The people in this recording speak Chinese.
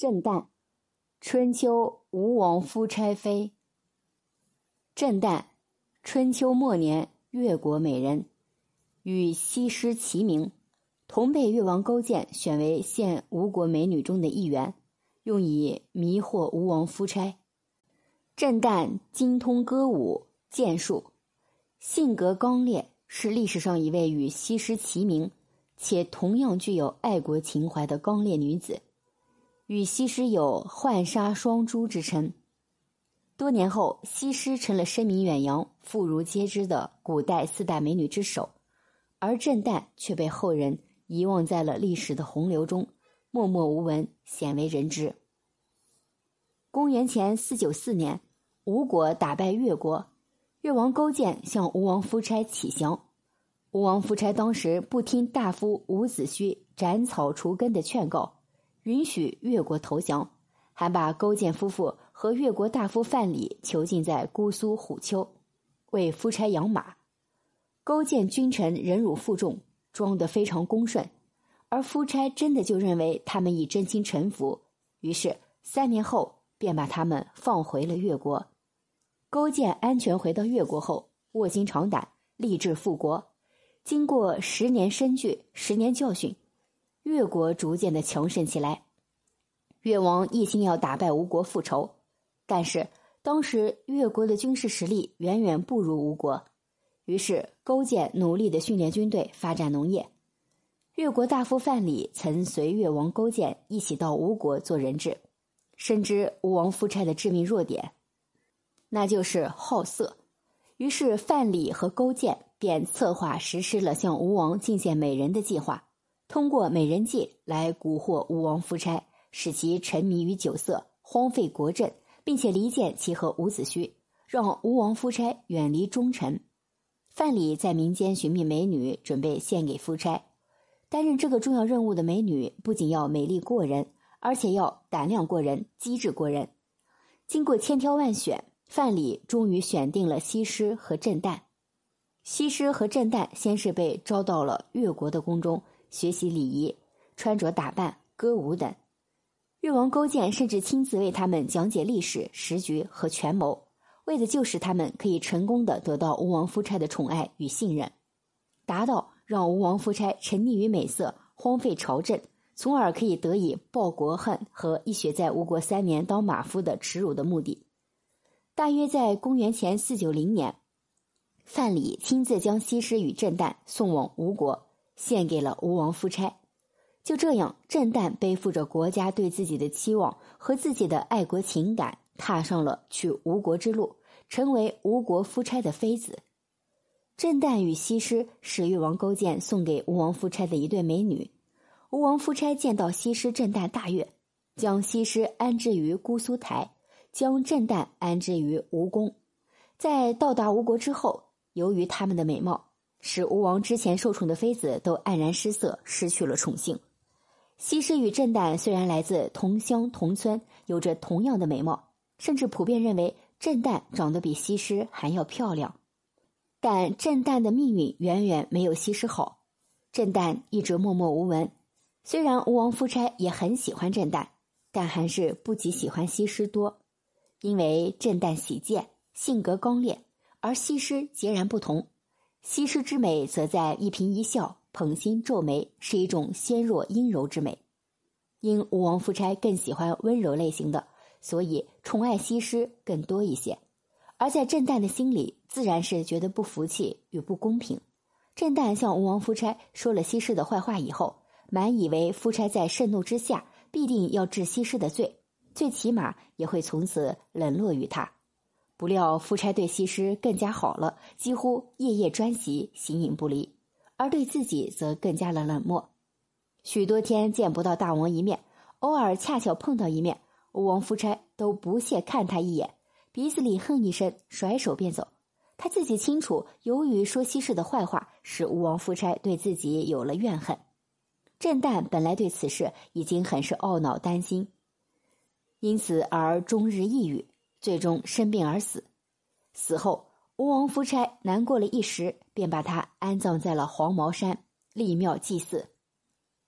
郑旦，春秋吴王夫差妃。郑旦，春秋末年越国美人，与西施齐名，同被越王勾践选为献吴国美女中的一员，用以迷惑吴王夫差。郑旦精通歌舞、剑术，性格刚烈，是历史上一位与西施齐名，且同样具有爱国情怀的刚烈女子。与西施有“浣纱双珠”之称。多年后，西施成了声名远扬、妇孺皆知的古代四大美女之首，而郑旦却被后人遗忘在了历史的洪流中，默默无闻，鲜为人知。公元前四九四年，吴国打败越国，越王勾践向吴王夫差乞降，吴王夫差当时不听大夫伍子胥斩草除根的劝告。允许越国投降，还把勾践夫妇和越国大夫范蠡囚禁在姑苏虎丘，为夫差养马。勾践君臣忍辱负重，装得非常恭顺，而夫差真的就认为他们已真心臣服，于是三年后便把他们放回了越国。勾践安全回到越国后，卧薪尝胆，立志复国。经过十年深具，十年教训。越国逐渐的强盛起来，越王一心要打败吴国复仇，但是当时越国的军事实力远远不如吴国，于是勾践努力的训练军队，发展农业。越国大夫范蠡曾随越王勾践一起到吴国做人质，深知吴王夫差的致命弱点，那就是好色，于是范蠡和勾践便策划实施了向吴王进献美人的计划。通过美人计来蛊惑吴王夫差，使其沉迷于酒色，荒废国政，并且离间其和伍子胥，让吴王夫差远离忠臣。范蠡在民间寻觅美女，准备献给夫差。担任这个重要任务的美女不仅要美丽过人，而且要胆量过人、机智过人。经过千挑万选，范蠡终于选定了西施和郑旦。西施和郑旦先是被招到了越国的宫中。学习礼仪、穿着打扮、歌舞等，越王勾践甚至亲自为他们讲解历史、时局和权谋，为的就是他们可以成功的得到吴王夫差的宠爱与信任，达到让吴王夫差沉溺于美色、荒废朝政，从而可以得以报国恨和一雪在吴国三年当马夫的耻辱的目的。大约在公元前四九零年，范蠡亲自将西施与郑旦送往吴国。献给了吴王夫差，就这样，郑旦背负着国家对自己的期望和自己的爱国情感，踏上了去吴国之路，成为吴国夫差的妃子。郑旦与西施是越王勾践送给吴王夫差的一对美女。吴王夫差见到西施、郑旦大悦，将西施安置于姑苏台，将郑旦安置于吴宫。在到达吴国之后，由于他们的美貌。使吴王之前受宠的妃子都黯然失色，失去了宠幸。西施与郑旦虽然来自同乡同村，有着同样的美貌，甚至普遍认为郑旦长得比西施还要漂亮，但郑旦的命运远远没有西施好。郑旦一直默默无闻，虽然吴王夫差也很喜欢郑旦，但还是不及喜欢西施多，因为郑旦喜剑，性格刚烈，而西施截然不同。西施之美，则在一颦一笑、捧心皱眉，是一种纤弱阴柔之美。因吴王夫差更喜欢温柔类型的，所以宠爱西施更多一些。而在郑旦的心里，自然是觉得不服气与不公平。郑旦向吴王夫差说了西施的坏话以后，满以为夫差在盛怒之下必定要治西施的罪，最起码也会从此冷落于他。不料夫差对西施更加好了，几乎夜夜专席，形影不离；而对自己则更加的冷漠，许多天见不到大王一面，偶尔恰巧碰到一面，吴王夫差都不屑看他一眼，鼻子里哼一声，甩手便走。他自己清楚，由于说西施的坏话，使吴王夫差对自己有了怨恨。郑旦本来对此事已经很是懊恼担心，因此而终日抑郁。最终生病而死，死后吴王夫差难过了一时，便把他安葬在了黄毛山，立庙祭祀。